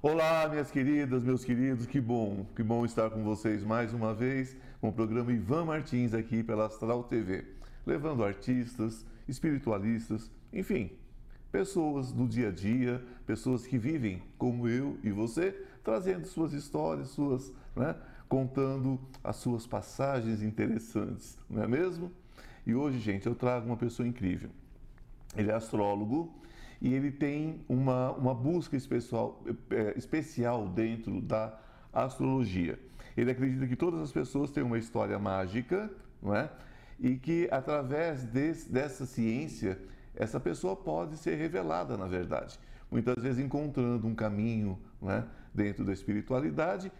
Olá, minhas queridas, meus queridos, que bom, que bom estar com vocês mais uma vez com o programa Ivan Martins aqui pela Astral TV, levando artistas, espiritualistas, enfim, pessoas do dia a dia, pessoas que vivem como eu e você, trazendo suas histórias, suas, né, contando as suas passagens interessantes, não é mesmo? E hoje, gente, eu trago uma pessoa incrível. Ele é astrólogo e ele tem uma, uma busca especial, é, especial dentro da astrologia. Ele acredita que todas as pessoas têm uma história mágica, não é? E que através desse, dessa ciência, essa pessoa pode ser revelada, na verdade. Muitas vezes encontrando um caminho é? dentro da espiritualidade,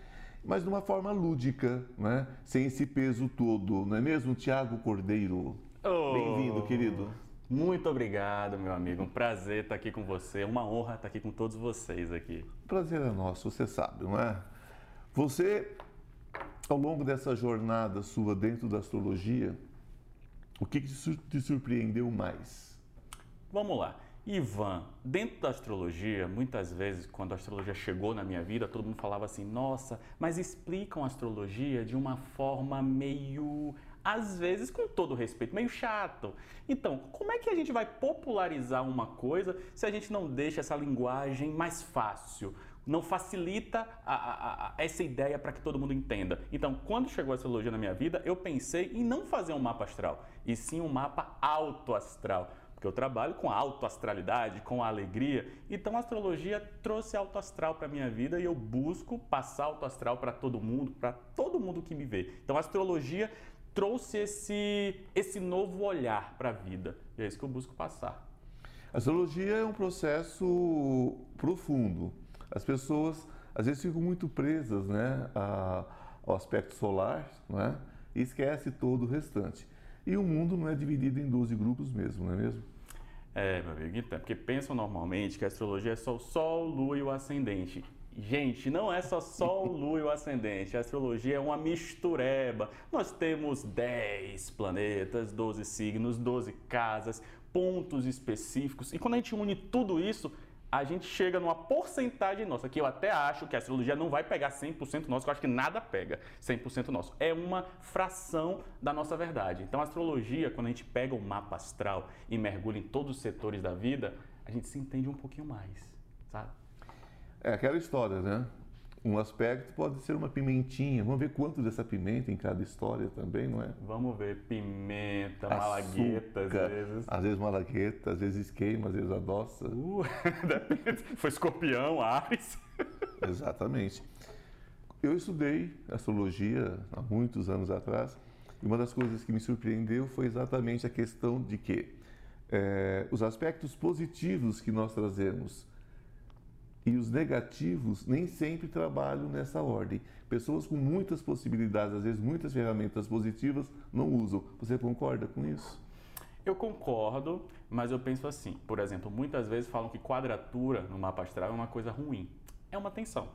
mas de uma forma lúdica, é? sem esse peso todo, não é mesmo, Tiago Cordeiro? Oh. Bem-vindo, querido. Muito obrigado, meu amigo. Um prazer estar aqui com você. Uma honra estar aqui com todos vocês aqui. Prazer é nosso, você sabe, não é? Você, ao longo dessa jornada sua dentro da astrologia, o que te surpreendeu mais? Vamos lá. Ivan, dentro da astrologia, muitas vezes, quando a astrologia chegou na minha vida, todo mundo falava assim: nossa, mas explicam a astrologia de uma forma meio às vezes com todo respeito, meio chato. Então, como é que a gente vai popularizar uma coisa se a gente não deixa essa linguagem mais fácil? Não facilita a, a, a, essa ideia para que todo mundo entenda. Então, quando chegou a astrologia na minha vida, eu pensei em não fazer um mapa astral, e sim um mapa autoastral porque eu trabalho com a autoastralidade, com a alegria. Então a astrologia trouxe autoastral para minha vida e eu busco passar autoastral para todo mundo, para todo mundo que me vê. Então a astrologia trouxe esse, esse novo olhar para a vida. E é isso que eu busco passar. A astrologia é um processo profundo. As pessoas às vezes ficam muito presas né, ao aspecto solar né, e esquece todo o restante. E o mundo não é dividido em 12 grupos mesmo, não é mesmo? É, meu amigo, então, porque pensam normalmente que a astrologia é só o Sol, Lua e o Ascendente. Gente, não é só Sol, Lua e o ascendente. A astrologia é uma mistureba. Nós temos 10 planetas, 12 signos, 12 casas, pontos específicos. E quando a gente une tudo isso, a gente chega numa porcentagem nossa, que eu até acho que a astrologia não vai pegar 100% nosso, que eu acho que nada pega 100% nosso. É uma fração da nossa verdade. Então, a astrologia, quando a gente pega o mapa astral e mergulha em todos os setores da vida, a gente se entende um pouquinho mais, sabe? É aquela história, né? Um aspecto pode ser uma pimentinha. Vamos ver quanto dessa pimenta em cada história também, não é? Vamos ver pimenta, Açúcar, malagueta, às vezes. Às vezes malagueta, às vezes queima, às vezes adoça. Uh, foi escorpião, Ares. Exatamente. Eu estudei astrologia há muitos anos atrás e uma das coisas que me surpreendeu foi exatamente a questão de que é, os aspectos positivos que nós trazemos e os negativos nem sempre trabalham nessa ordem. Pessoas com muitas possibilidades, às vezes muitas ferramentas positivas, não usam. Você concorda com isso? Eu concordo, mas eu penso assim. Por exemplo, muitas vezes falam que quadratura no mapa astral é uma coisa ruim. É uma tensão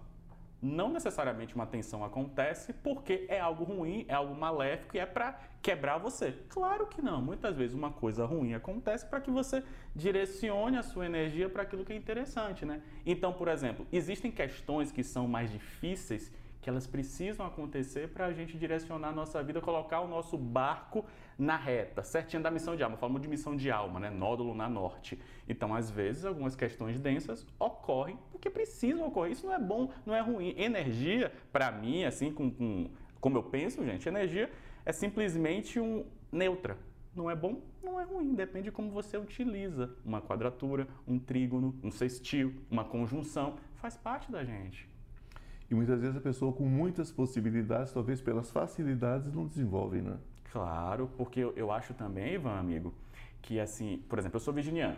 não necessariamente uma tensão acontece porque é algo ruim, é algo maléfico e é para quebrar você. Claro que não. Muitas vezes uma coisa ruim acontece para que você direcione a sua energia para aquilo que é interessante, né? Então, por exemplo, existem questões que são mais difíceis que elas precisam acontecer para a gente direcionar a nossa vida, colocar o nosso barco na reta, certinho da missão de alma. Falamos de missão de alma, né? Nódulo na norte. Então, às vezes, algumas questões densas ocorrem porque precisam ocorrer. Isso não é bom, não é ruim. Energia, para mim, assim, com, com, como eu penso, gente, energia é simplesmente um neutra. Não é bom, não é ruim, depende de como você utiliza. Uma quadratura, um trígono, um sextil, uma conjunção, faz parte da gente. E muitas vezes a pessoa com muitas possibilidades, talvez pelas facilidades, não desenvolve, né? Claro, porque eu, acho também, Ivan, amigo, que assim, por exemplo, eu sou virginiano.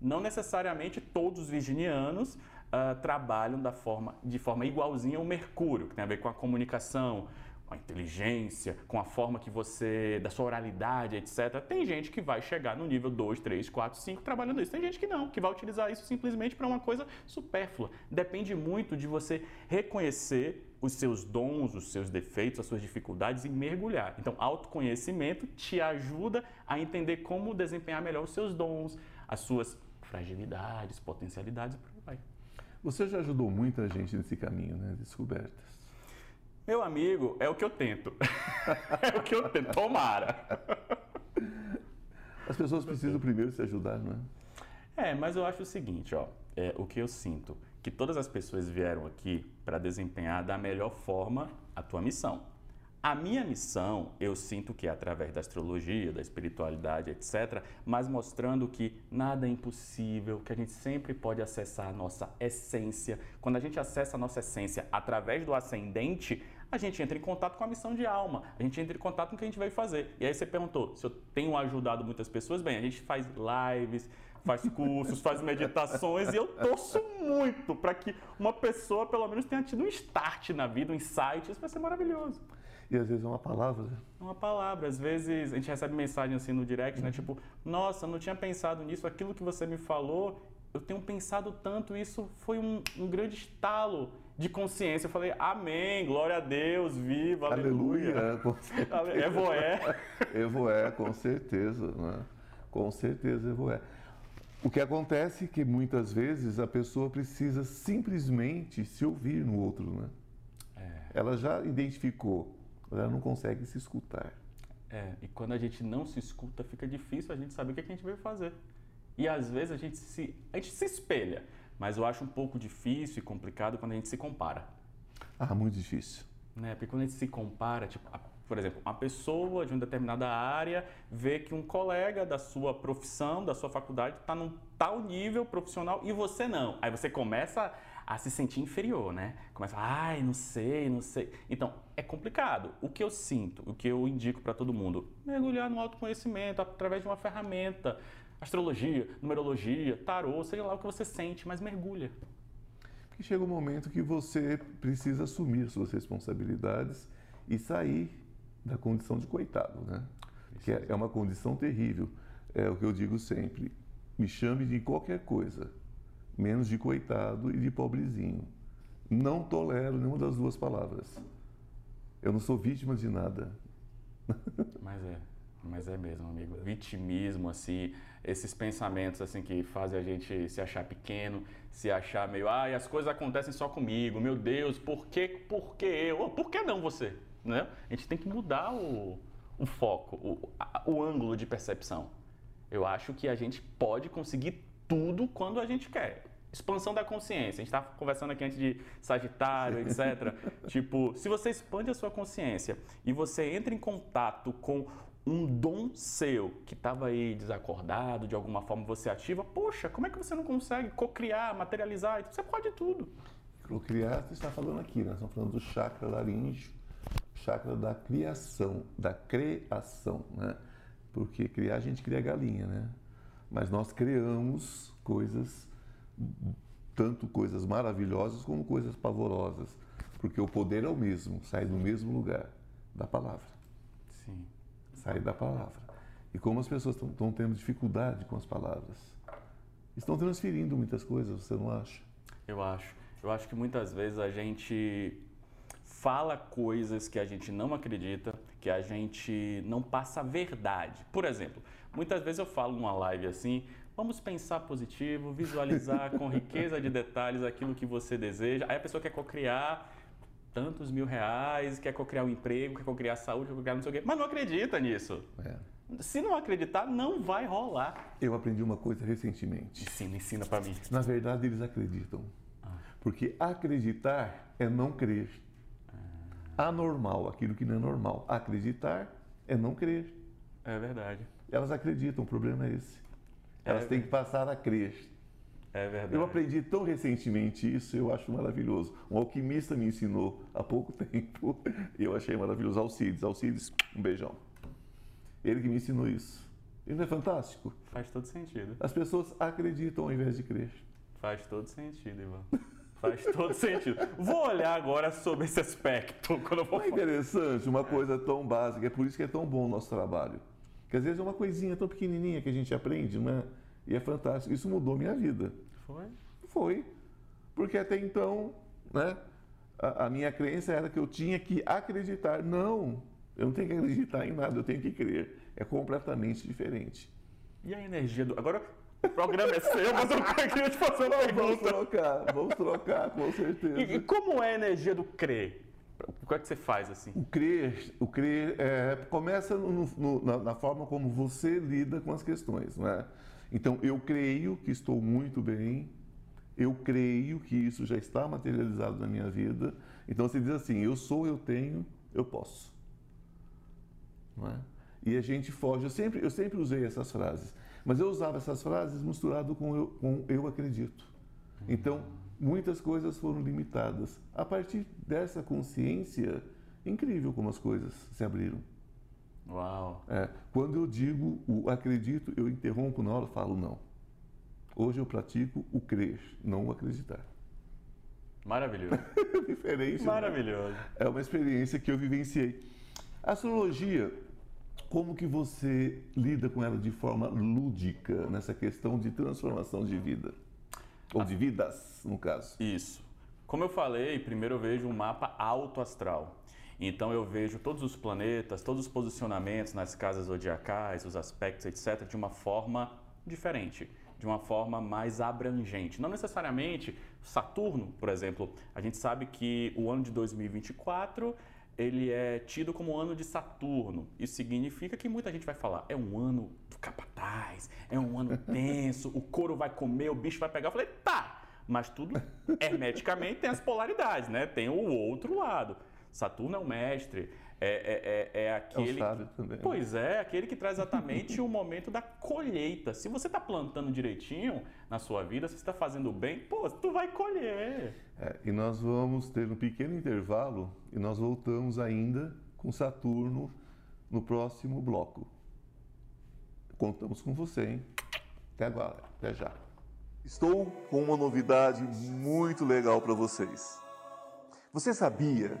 Não necessariamente todos os virginianos uh, trabalham da forma, de forma igualzinha ao Mercúrio, que tem a ver com a comunicação, com a inteligência, com a forma que você, da sua oralidade, etc. Tem gente que vai chegar no nível 2, 3, 4, 5 trabalhando isso. Tem gente que não, que vai utilizar isso simplesmente para uma coisa supérflua. Depende muito de você reconhecer os seus dons, os seus defeitos, as suas dificuldades e mergulhar. Então, autoconhecimento te ajuda a entender como desempenhar melhor os seus dons, as suas fragilidades, potencialidades, por aí. Você já ajudou muita gente nesse caminho, né? Descobertas. Meu amigo, é o que eu tento. é o que eu tento. Tomara. As pessoas precisam primeiro se ajudar, não é? É, mas eu acho o seguinte, ó. É, o que eu sinto, que todas as pessoas vieram aqui para desempenhar da melhor forma a tua missão. A minha missão, eu sinto que é através da astrologia, da espiritualidade, etc., mas mostrando que nada é impossível, que a gente sempre pode acessar a nossa essência. Quando a gente acessa a nossa essência através do ascendente, a gente entra em contato com a missão de alma, a gente entra em contato com o que a gente vai fazer. E aí você perguntou se eu tenho ajudado muitas pessoas. Bem, a gente faz lives, faz cursos, faz meditações e eu torço muito para que uma pessoa pelo menos tenha tido um start na vida, um insight. Isso vai ser maravilhoso. E às vezes é uma palavra. É uma palavra. Às vezes a gente recebe mensagem assim no direct, né? uhum. Tipo, nossa, não tinha pensado nisso, aquilo que você me falou, eu tenho pensado tanto, isso foi um, um grande estalo de consciência. Eu falei, amém, glória a Deus, viva, aleluia. aleluia. Evoé. Evoé, com certeza, né? Com certeza, Evoé. O que acontece é que muitas vezes a pessoa precisa simplesmente se ouvir no outro, né? É. Ela já identificou ela não consegue se escutar. É, e quando a gente não se escuta, fica difícil a gente saber o que, é que a gente veio fazer. E às vezes a gente se, a gente se espelha, mas eu acho um pouco difícil e complicado quando a gente se compara. Ah, muito difícil. Né? Porque quando a gente se compara, tipo, a, por exemplo, uma pessoa de uma determinada área vê que um colega da sua profissão, da sua faculdade, está num tal nível profissional e você não. Aí você começa a se sentir inferior, né? Começa, ai, não sei, não sei. Então, é complicado. O que eu sinto, o que eu indico para todo mundo, mergulhar no autoconhecimento através de uma ferramenta, astrologia, numerologia, tarô, seja lá o que você sente, mas mergulha. Porque chega um momento que você precisa assumir suas responsabilidades e sair da condição de coitado, né? Que é, é uma condição terrível. É o que eu digo sempre. Me chame de qualquer coisa, menos de coitado e de pobrezinho. Não tolero nenhuma das duas palavras. Eu não sou vítima de nada. Mas é, mas é mesmo, amigo. Vitimismo, assim, esses pensamentos assim que fazem a gente se achar pequeno, se achar meio, ai, as coisas acontecem só comigo, meu Deus, por que, por que eu? Por que não você? Né? A gente tem que mudar o, o foco, o, o ângulo de percepção. Eu acho que a gente pode conseguir tudo quando a gente quer. Expansão da consciência. A gente estava conversando aqui antes de Sagitário, etc. tipo, se você expande a sua consciência e você entra em contato com um dom seu que estava aí desacordado, de alguma forma você ativa, poxa, como é que você não consegue cocriar, materializar? Você pode tudo. Cocriar, você está falando aqui, né? nós estamos falando do chakra laríngeo, chakra da criação, da criação, né? Porque criar a gente cria galinha, né? mas nós criamos coisas, tanto coisas maravilhosas como coisas pavorosas, porque o poder é o mesmo, sai do mesmo lugar, da palavra. Sim. Sai da palavra. E como as pessoas estão tendo dificuldade com as palavras, estão transferindo muitas coisas, você não acha? Eu acho. Eu acho que muitas vezes a gente fala coisas que a gente não acredita, que a gente não passa a verdade. Por exemplo, muitas vezes eu falo numa live assim, vamos pensar positivo, visualizar com riqueza de detalhes aquilo que você deseja. Aí a pessoa quer cocriar tantos mil reais, quer cocriar um emprego, quer cocriar saúde, quer cocriar não sei o quê, mas não acredita nisso. É. Se não acreditar, não vai rolar. Eu aprendi uma coisa recentemente. Ensina, ensina para mim. Na verdade, eles acreditam. Ah. Porque acreditar é não crer anormal, aquilo que não é normal. Acreditar é não crer. É verdade. Elas acreditam, o problema é esse. Elas é têm que passar a crer. É verdade. Eu aprendi tão recentemente isso, eu acho maravilhoso. Um alquimista me ensinou há pouco tempo e eu achei maravilhoso. Alcides, Alcides, um beijão. Ele que me ensinou isso. Isso não é fantástico? Faz todo sentido. As pessoas acreditam ao invés de crer. Faz todo sentido, Ivan. Faz todo sentido. Vou olhar agora sobre esse aspecto. Quando eu é interessante uma coisa tão básica, é por isso que é tão bom o nosso trabalho. Que às vezes é uma coisinha tão pequenininha que a gente aprende, né? E é fantástico. Isso mudou minha vida. Foi? Foi. Porque até então, né? A, a minha crença era que eu tinha que acreditar. Não, eu não tenho que acreditar em nada, eu tenho que crer. É completamente diferente. E a energia do. Agora, O programa é seu, mas eu queria te fazer uma Vamos pergunta. trocar, vamos trocar, com certeza. E, e como é a energia do crer? O que é que você faz assim? O crer, o crer é, começa no- no- na, na forma como você lida com as questões, não é? Então, eu creio que estou muito bem, eu creio que isso já está materializado na minha vida. Então, você diz assim: eu sou, eu tenho, eu posso. Não é? E a gente foge. Eu sempre, eu sempre usei essas frases, mas eu usava essas frases misturado com eu, com eu acredito. Então, muitas coisas foram limitadas. A partir dessa consciência, incrível como as coisas se abriram. Uau. É, quando eu digo o acredito, eu interrompo na hora falo não. Hoje eu pratico o crer, não o acreditar. Maravilhoso. Diferente. né? Maravilhoso. É uma experiência que eu vivenciei. A astrologia, como que você lida com ela de forma lúdica nessa questão de transformação de vida? Ou de vidas, no caso. Isso. Como eu falei, primeiro eu vejo um mapa autoastral. Então eu vejo todos os planetas, todos os posicionamentos nas casas zodiacais, os aspectos, etc., de uma forma diferente, de uma forma mais abrangente. Não necessariamente Saturno, por exemplo, a gente sabe que o ano de 2024 ele é tido como o ano de Saturno. Isso significa que muita gente vai falar, é um ano do capataz, é um ano tenso, o couro vai comer, o bicho vai pegar. Eu falei, tá, mas tudo hermeticamente tem as polaridades, né? Tem o outro lado. Saturno é o mestre, é, é, é, é É o aquele. sábio também. né? Pois é, aquele que traz exatamente o momento da colheita. Se você está plantando direitinho na sua vida, se você está fazendo bem, pô, tu vai colher. É, e nós vamos ter um pequeno intervalo e nós voltamos ainda com Saturno no próximo bloco. Contamos com você, hein? Até agora, até já. Estou com uma novidade muito legal para vocês. Você sabia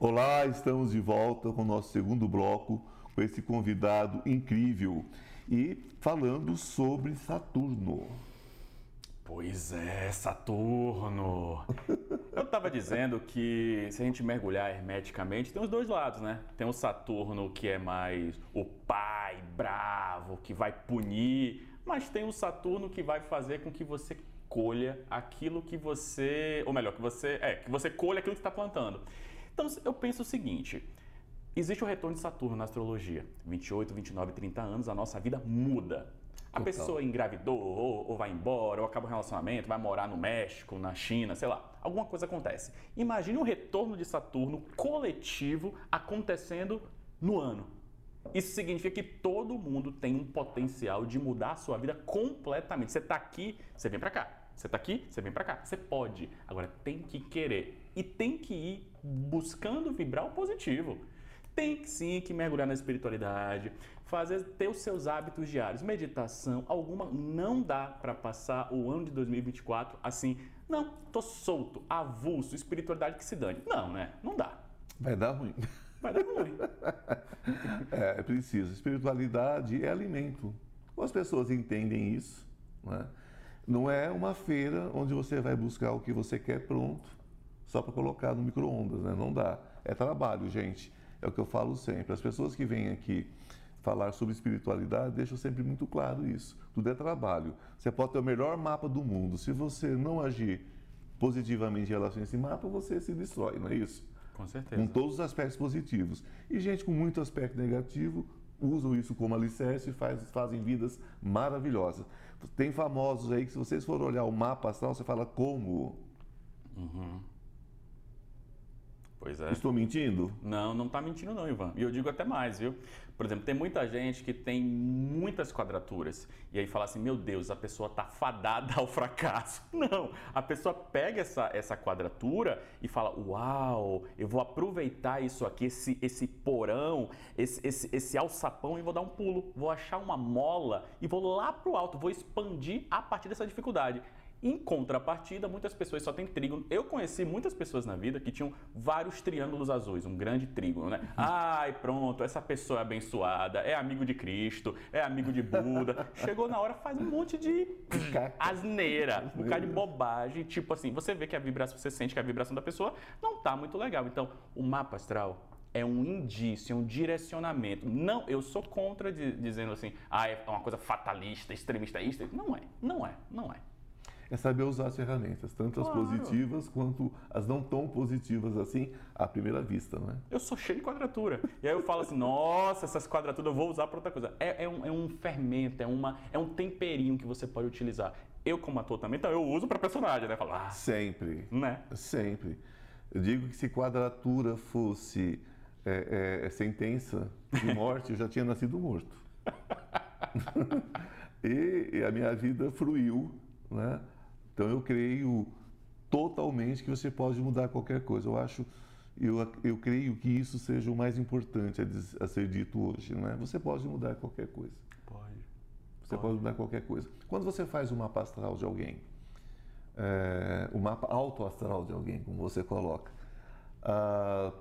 Olá, estamos de volta com o nosso segundo bloco, com esse convidado incrível e falando sobre Saturno. Pois é, Saturno. Eu estava dizendo que se a gente mergulhar hermeticamente, tem os dois lados, né? Tem o Saturno que é mais o pai bravo, que vai punir, mas tem o Saturno que vai fazer com que você colha aquilo que você, ou melhor, que você, é, que você colha aquilo que está plantando. Então, eu penso o seguinte, existe o retorno de Saturno na astrologia. 28, 29, 30 anos, a nossa vida muda. A Total. pessoa engravidou, ou, ou vai embora, ou acaba o relacionamento, vai morar no México, na China, sei lá. Alguma coisa acontece. Imagine o retorno de Saturno coletivo acontecendo no ano. Isso significa que todo mundo tem um potencial de mudar a sua vida completamente. Você está aqui, você vem para cá. Você está aqui, você vem para cá. Você pode. Agora tem que querer e tem que ir buscando vibrar o positivo. Tem que sim que mergulhar na espiritualidade, fazer ter os seus hábitos diários, meditação, alguma não dá para passar o ano de 2024 assim, não, tô solto, avulso, espiritualidade que se dane. Não, né? Não dá. Vai dar ruim. Vai dar ruim. É, é preciso. Espiritualidade é alimento. As pessoas entendem isso. Não é? não é uma feira onde você vai buscar o que você quer pronto, só para colocar no micro-ondas. Né? Não dá. É trabalho, gente. É o que eu falo sempre. As pessoas que vêm aqui falar sobre espiritualidade deixam sempre muito claro isso. Tudo é trabalho. Você pode ter o melhor mapa do mundo. Se você não agir positivamente em relação a esse mapa, você se destrói, não é isso? Com certeza. com todos os aspectos positivos. E gente com muito aspecto negativo usam isso como alicerce e faz, fazem vidas maravilhosas. Tem famosos aí que, se vocês forem olhar o mapa astral, você fala como. Uhum. Pois é. Estou mentindo? Não, não está mentindo não, Ivan. E eu digo até mais, viu? Por exemplo, tem muita gente que tem muitas quadraturas e aí fala assim, meu Deus, a pessoa está fadada ao fracasso. Não, a pessoa pega essa, essa quadratura e fala, uau, eu vou aproveitar isso aqui, esse, esse porão, esse, esse, esse alçapão e vou dar um pulo. Vou achar uma mola e vou lá para o alto, vou expandir a partir dessa dificuldade. Em contrapartida, muitas pessoas só têm trígono. Eu conheci muitas pessoas na vida que tinham vários triângulos azuis, um grande trígono, né? Ai, pronto, essa pessoa é abençoada, é amigo de Cristo, é amigo de Buda. Chegou na hora, faz um monte de asneira, um bocado de bobagem. Tipo assim, você vê que a vibração, você sente que a vibração da pessoa não tá muito legal. Então, o mapa astral é um indício, é um direcionamento. Não, eu sou contra de, dizendo assim, ah, é uma coisa fatalista, extremista. Não é, não é, não é é saber usar as ferramentas, tanto as claro. positivas quanto as não tão positivas assim, à primeira vista, não é? Eu sou cheio de quadratura. E aí eu falo assim, nossa, essas quadraturas eu vou usar para outra coisa. É, é, um, é um fermento, é, uma, é um temperinho que você pode utilizar. Eu, como ator também, então eu uso para personagem, né? Falo, ah, Sempre. Né? Sempre. Eu digo que se quadratura fosse é, é, sentença de morte, eu já tinha nascido morto. e, e a minha vida fruiu, né? Então eu creio totalmente que você pode mudar qualquer coisa. Eu acho, eu, eu creio que isso seja o mais importante a, a ser dito hoje, não é? Você pode mudar qualquer coisa. Pode. Você pode, pode mudar qualquer coisa. Quando você faz um mapa astral de alguém, é, o mapa autoastral de alguém, como você coloca, ah,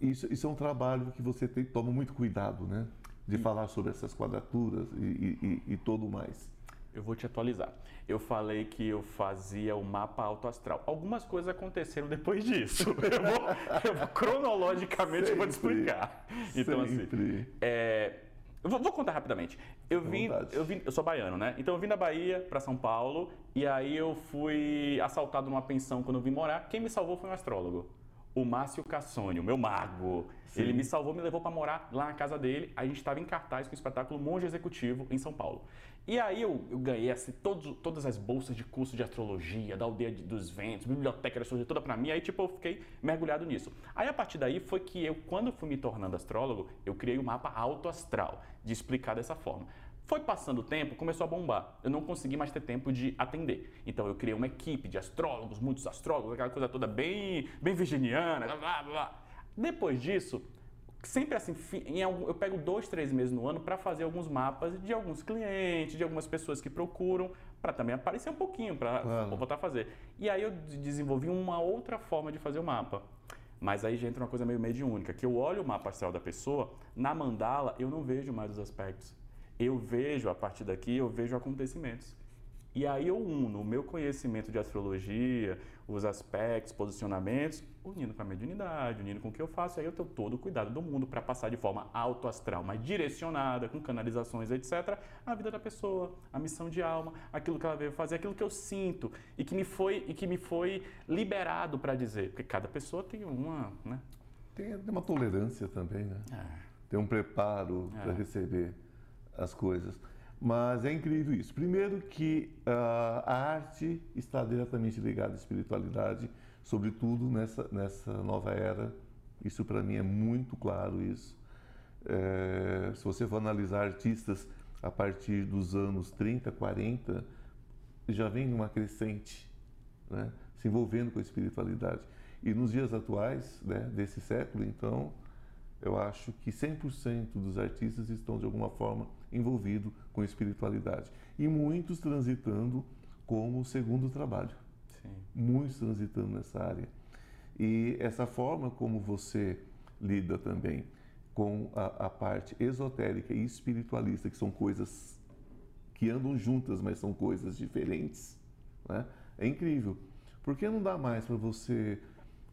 isso, isso, é um trabalho que você tem, toma muito cuidado, né? De e... falar sobre essas quadraturas e, e, e todo mais. Eu vou te atualizar. Eu falei que eu fazia o mapa autoastral. Algumas coisas aconteceram depois disso. Eu vou, eu vou cronologicamente eu vou te explicar. Então, assim, Sempre. assim. É, eu vou, vou, contar rapidamente. Eu vim, eu vim, eu sou baiano, né? Então eu vim da Bahia para São Paulo e aí eu fui assaltado numa pensão quando eu vim morar. Quem me salvou foi um astrólogo o Márcio Cassoni, o meu mago. Sim. Ele me salvou, me levou para morar lá na casa dele. A gente estava em cartaz com o espetáculo Monge Executivo em São Paulo. E aí eu, eu ganhei assim, todas as bolsas de curso de astrologia, da aldeia dos ventos, biblioteca da astrologia toda para mim. Aí tipo eu fiquei mergulhado nisso. Aí a partir daí foi que eu, quando fui me tornando astrólogo, eu criei o um mapa autoastral, de explicar dessa forma. Foi passando o tempo, começou a bombar. Eu não consegui mais ter tempo de atender. Então eu criei uma equipe de astrólogos, muitos astrólogos, aquela coisa toda bem, bem virginiana, blá, blá, blá. Depois disso, sempre assim, eu pego dois, três meses no ano para fazer alguns mapas de alguns clientes, de algumas pessoas que procuram, para também aparecer um pouquinho, para claro. voltar a fazer. E aí eu desenvolvi uma outra forma de fazer o mapa. Mas aí já entra uma coisa meio mediúnica, que eu olho o mapa astral da pessoa, na mandala eu não vejo mais os aspectos eu vejo, a partir daqui, eu vejo acontecimentos. E aí eu uno o meu conhecimento de astrologia, os aspectos, posicionamentos, unindo com a mediunidade, unindo com o que eu faço, aí eu tenho todo o cuidado do mundo para passar de forma autoastral, mas direcionada, com canalizações, etc., a vida da pessoa, a missão de alma, aquilo que ela veio fazer, aquilo que eu sinto e que me foi, e que me foi liberado para dizer. Porque cada pessoa tem uma. Né? Tem uma tolerância também, né? É. Tem um preparo é. para receber as coisas. Mas é incrível isso. Primeiro que uh, a arte está diretamente ligada à espiritualidade, sobretudo nessa, nessa nova era. Isso para mim é muito claro isso. É, se você for analisar artistas a partir dos anos 30, 40, já vem numa crescente, né? se envolvendo com a espiritualidade. E nos dias atuais né, desse século, então, eu acho que 100% dos artistas estão de alguma forma envolvidos com espiritualidade e muitos transitando como segundo trabalho. Sim. Muitos transitando nessa área. E essa forma como você lida também com a, a parte esotérica e espiritualista, que são coisas que andam juntas, mas são coisas diferentes, né? é incrível. Porque não dá mais para você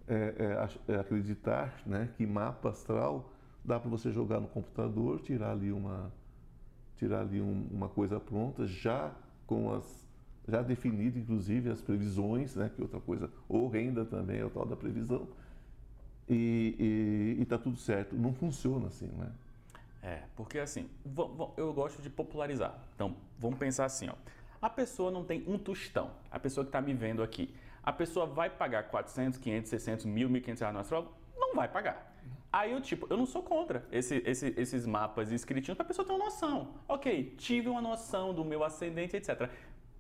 é, é, é, acreditar né, que mapa astral dá para você jogar no computador, tirar ali uma, tirar ali um, uma coisa pronta, já com as já definido inclusive as previsões, né, que é outra coisa, ou renda também é o tal da previsão, e está tudo certo. Não funciona assim, né? É, porque assim, eu gosto de popularizar. Então, vamos pensar assim, ó. A pessoa não tem um tostão. A pessoa que está me vendo aqui. A pessoa vai pagar 400, 500, 600, 1.000, 1.500 reais no astrólogo? Não vai pagar. Aí eu, tipo, eu não sou contra esse, esse, esses mapas escritinhos para a pessoa ter uma noção. Ok, tive uma noção do meu ascendente, etc.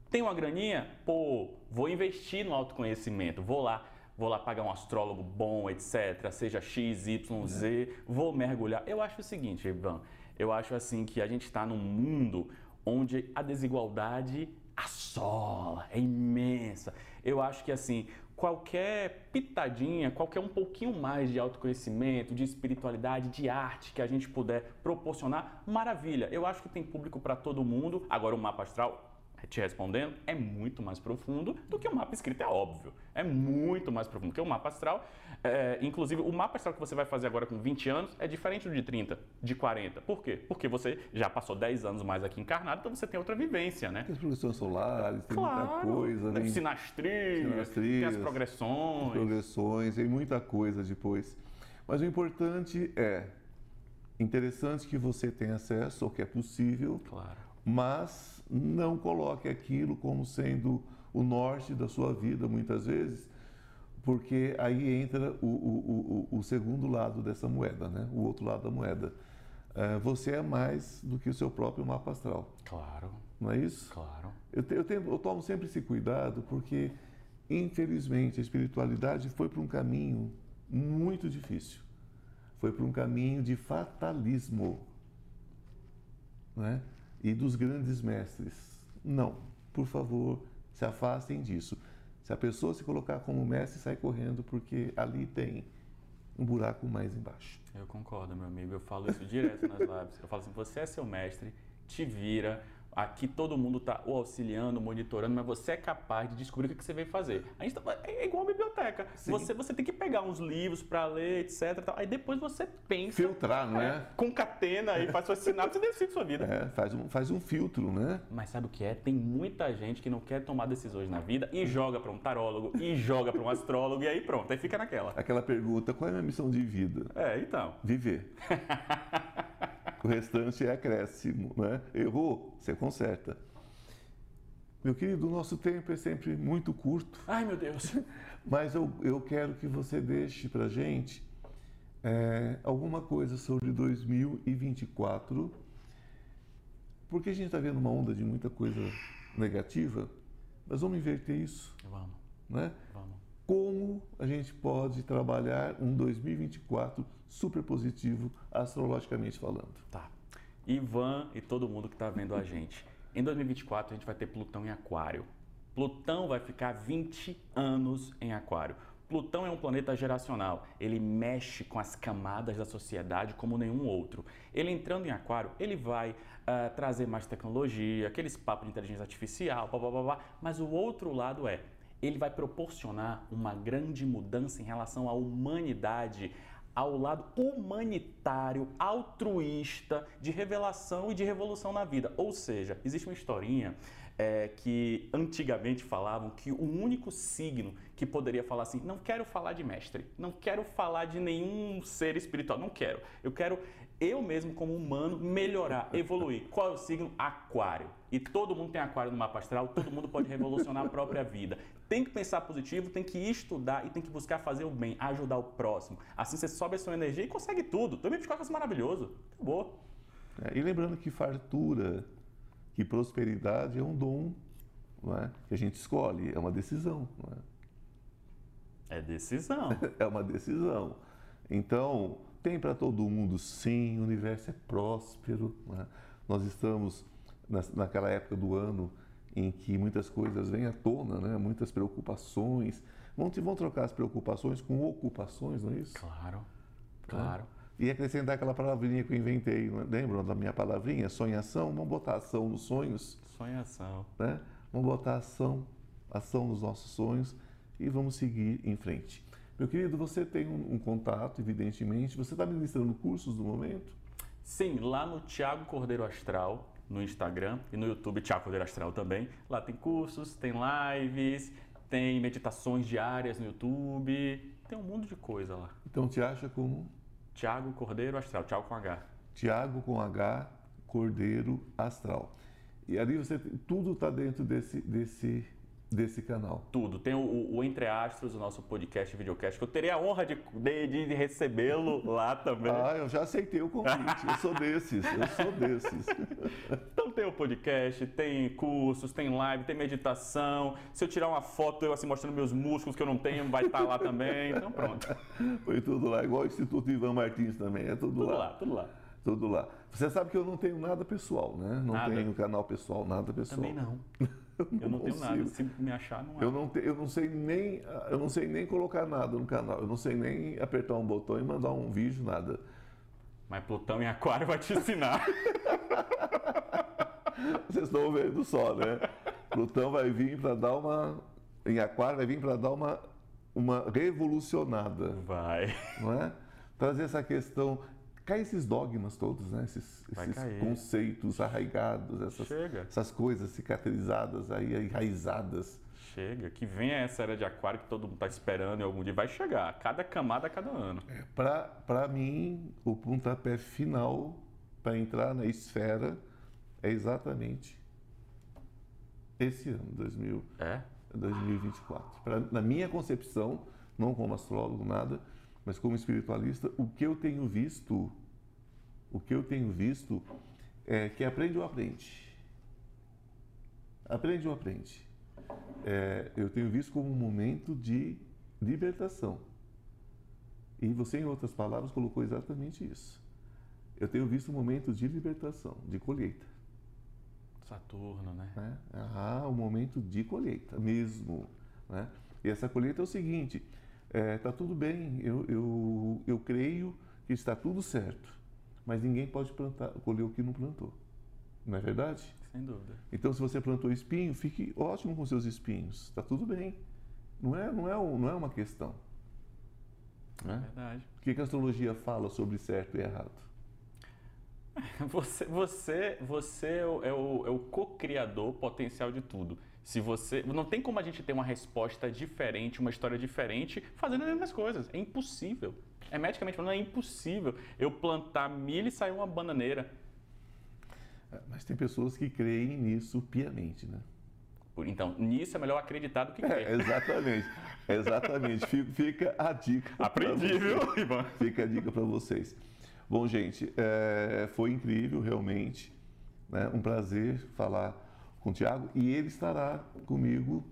Tem uma graninha? Pô, vou investir no autoconhecimento. Vou lá, vou lá pagar um astrólogo bom, etc. Seja X, Y, Z. Vou mergulhar. Eu acho o seguinte, Ivan. Eu acho assim que a gente está num mundo onde a desigualdade assola, é imensa. Eu acho que assim, qualquer pitadinha, qualquer um pouquinho mais de autoconhecimento, de espiritualidade, de arte que a gente puder proporcionar, maravilha. Eu acho que tem público para todo mundo. Agora o mapa astral te respondendo, é muito mais profundo do que o mapa escrito, é óbvio. É muito mais profundo que o mapa astral. É, inclusive, o mapa astral que você vai fazer agora com 20 anos é diferente do de 30, de 40. Por quê? Porque você já passou 10 anos mais aqui encarnado, então você tem outra vivência, né? Tem as progressões solares, tem claro, muita coisa, né? Sinastrias, Sinastrias, tem as progressões. As progressões, tem muita coisa depois. Mas o importante é, interessante que você tenha acesso ao que é possível, claro. mas não coloque aquilo como sendo o norte da sua vida, muitas vezes, porque aí entra o, o, o, o segundo lado dessa moeda, né? o outro lado da moeda. É, você é mais do que o seu próprio mapa astral. Claro. Não é isso? Claro. Eu, te, eu, tenho, eu tomo sempre esse cuidado porque, infelizmente, a espiritualidade foi para um caminho muito difícil. Foi para um caminho de fatalismo. Né? E dos grandes mestres. Não, por favor, se afastem disso. Se a pessoa se colocar como mestre, sai correndo, porque ali tem um buraco mais embaixo. Eu concordo, meu amigo. Eu falo isso direto nas lives. Eu falo assim: você é seu mestre, te vira, Aqui todo mundo está o auxiliando, monitorando, mas você é capaz de descobrir o que você veio fazer. A gente tá, é igual a biblioteca. Você, você tem que pegar uns livros para ler, etc. Aí depois você pensa. Filtrar, não é? é? Concatena e faz sua sinapse e decide sua vida. É, faz um, faz um filtro, né? Mas sabe o que é? Tem muita gente que não quer tomar decisões na vida e joga para um tarólogo e joga para um astrólogo e aí pronto, aí fica naquela. Aquela pergunta: qual é a minha missão de vida? É, então. Viver. o restante é acréscimo, né? Errou, você conserta. Meu querido, o nosso tempo é sempre muito curto. Ai, meu Deus! Mas eu, eu quero que você deixe para gente é, alguma coisa sobre 2024, porque a gente está vendo uma onda de muita coisa negativa, mas vamos inverter isso. Vamos. Né? Vamos. A gente pode trabalhar um 2024 super positivo astrologicamente falando. Tá. Ivan e todo mundo que está vendo a gente. Em 2024 a gente vai ter Plutão em Aquário. Plutão vai ficar 20 anos em Aquário. Plutão é um planeta geracional, ele mexe com as camadas da sociedade como nenhum outro. Ele entrando em Aquário, ele vai uh, trazer mais tecnologia, aqueles papos de inteligência artificial, blá, blá, blá, blá, mas o outro lado é, ele vai proporcionar uma grande mudança em relação à humanidade, ao lado humanitário, altruísta, de revelação e de revolução na vida. Ou seja, existe uma historinha é, que antigamente falavam que o único signo que poderia falar assim, não quero falar de mestre, não quero falar de nenhum ser espiritual, não quero. Eu quero eu mesmo como humano melhorar, evoluir. Qual é o signo? Aquário. E todo mundo tem aquário no mapa astral, todo mundo pode revolucionar a própria vida. Tem que pensar positivo, tem que estudar e tem que buscar fazer o bem, ajudar o próximo. Assim você sobe a sua energia e consegue tudo. 2024 é maravilhoso. Acabou. É, e lembrando que fartura, que prosperidade é um dom é? que a gente escolhe, é uma decisão. É? é decisão. é uma decisão. Então, tem para todo mundo, sim, o universo é próspero. Né? Nós estamos na, naquela época do ano em que muitas coisas vêm à tona, né? muitas preocupações. Vão, vão trocar as preocupações com ocupações, não é isso? Claro, claro. É? E acrescentar aquela palavrinha que eu inventei, né? lembram da minha palavrinha? Sonhação? Vamos botar ação nos sonhos. Sonhação. Né? Vamos botar ação, ação nos nossos sonhos e vamos seguir em frente. Meu querido, você tem um, um contato, evidentemente. Você está ministrando cursos no momento? Sim, lá no Tiago Cordeiro Astral, no Instagram e no YouTube Tiago Cordeiro Astral também. Lá tem cursos, tem lives, tem meditações diárias no YouTube, tem um mundo de coisa lá. Então te acha como? Tiago Cordeiro Astral, Tiago com H. Tiago com H, Cordeiro Astral. E ali você tudo está dentro desse, desse desse canal? Tudo. Tem o, o, Entre Astros, o nosso podcast, videocast, que eu terei a honra de, de, de recebê-lo lá também. Ah, eu já aceitei o convite. eu sou desses, eu sou desses. então tem o podcast, tem cursos, tem live, tem meditação. Se eu tirar uma foto eu assim mostrando meus músculos que eu não tenho, vai estar tá lá também. Então pronto. Foi tudo lá, igual o Instituto Ivan Martins também, é tudo, tudo lá. lá. Tudo lá, tudo lá. Você sabe que eu não tenho nada pessoal, né? Não nada. tenho canal pessoal, nada pessoal. Também não. Eu não, tenho nada. Se me achar, não eu não, te, eu não sei nem Eu não sei nem colocar nada no canal. Eu não sei nem apertar um botão e mandar um vídeo, nada. Mas Plutão em Aquário vai te ensinar. Vocês estão vendo só, né? Plutão vai vir para dar uma. Em Aquário vai vir para dar uma, uma revolucionada. Vai. Não é? Trazer essa questão cai esses dogmas todos, né? esses, esses conceitos arraigados, essas, essas coisas cicatrizadas, aí, enraizadas. Chega, que venha essa era de aquário que todo mundo está esperando e algum dia vai chegar, cada camada cada ano. É, para mim, o pontapé final para entrar na esfera é exatamente esse ano, 2000, é? 2024. Pra, na minha concepção, não como astrólogo, nada, mas como espiritualista, o que eu tenho visto, o que eu tenho visto é que aprende ou aprende. Aprende ou aprende. É, eu tenho visto como um momento de libertação. E você, em outras palavras, colocou exatamente isso. Eu tenho visto um momento de libertação, de colheita. Saturno, né? É, ah, um momento de colheita mesmo. Né? E essa colheita é o seguinte: está é, tudo bem, eu, eu, eu creio que está tudo certo, mas ninguém pode plantar, colher o que não plantou. Não é verdade? Sem dúvida. Então, se você plantou espinho, fique ótimo com seus espinhos. Está tudo bem. Não é, não é, não é uma questão. É verdade. O que a astrologia fala sobre certo e errado? Você, você, você é o, é o, é o co-criador potencial de tudo. Se você. Não tem como a gente ter uma resposta diferente, uma história diferente, fazendo as mesmas coisas. É impossível. É medicamente falando, é impossível eu plantar milho e sair uma bananeira. É, mas tem pessoas que creem nisso piamente, né? Então, nisso é melhor acreditar do que crer. É, exatamente. exatamente. Fica a dica. Aprendi, viu, Ivan? Fica a dica para vocês. Bom, gente, é, foi incrível, realmente. Né? Um prazer falar com o Tiago e ele estará comigo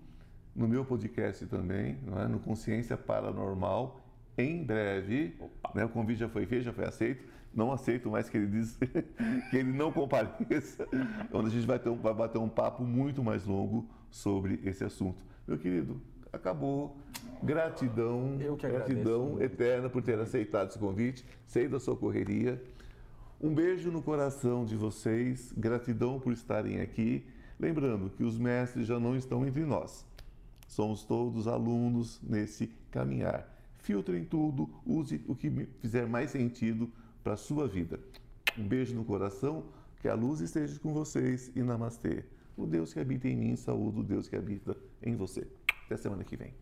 no meu podcast também, é? no Consciência Paranormal, em breve. Né? O convite já foi feito, já foi aceito. Não aceito mais que ele diz que ele não compareça, onde a gente vai, ter um, vai bater um papo muito mais longo sobre esse assunto. Meu querido, acabou. Gratidão, gratidão eterna por ter aceitado esse convite. Sei da sua correria. Um beijo no coração de vocês. Gratidão por estarem aqui. Lembrando que os mestres já não estão entre nós. Somos todos alunos nesse caminhar. Filtrem tudo, use o que fizer mais sentido para a sua vida. Um beijo no coração, que a luz esteja com vocês e namastê. O Deus que habita em mim, saúde o Deus que habita em você. Até semana que vem.